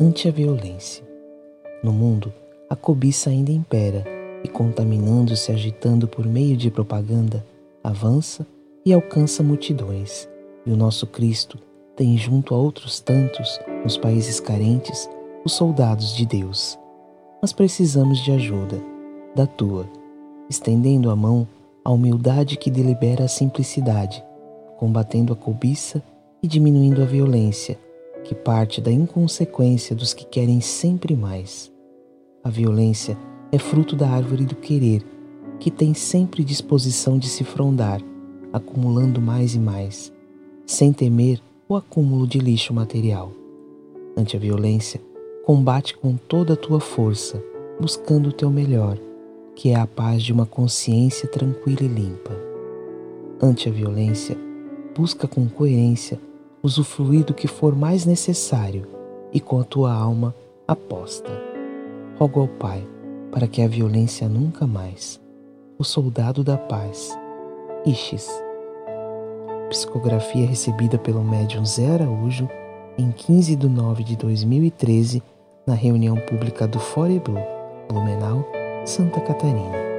Ante a violência. No mundo, a cobiça ainda impera e, contaminando-se agitando por meio de propaganda, avança e alcança multidões. E o nosso Cristo tem junto a outros tantos, nos países carentes, os soldados de Deus. Mas precisamos de ajuda, da tua, estendendo a mão à humildade que delibera a simplicidade, combatendo a cobiça e diminuindo a violência que parte da inconsequência dos que querem sempre mais. A violência é fruto da árvore do querer, que tem sempre disposição de se frondar, acumulando mais e mais, sem temer o acúmulo de lixo material. Ante a violência, combate com toda a tua força, buscando o teu melhor, que é a paz de uma consciência tranquila e limpa. Ante a violência, busca com coerência usufruir do que for mais necessário e com a tua alma aposta. Rogo ao Pai para que a violência nunca mais. O Soldado da Paz, Ixes. Psicografia recebida pelo médium Zé Araújo em 15 de nove de 2013 na reunião pública do Fore Blue, Blumenau, Santa Catarina.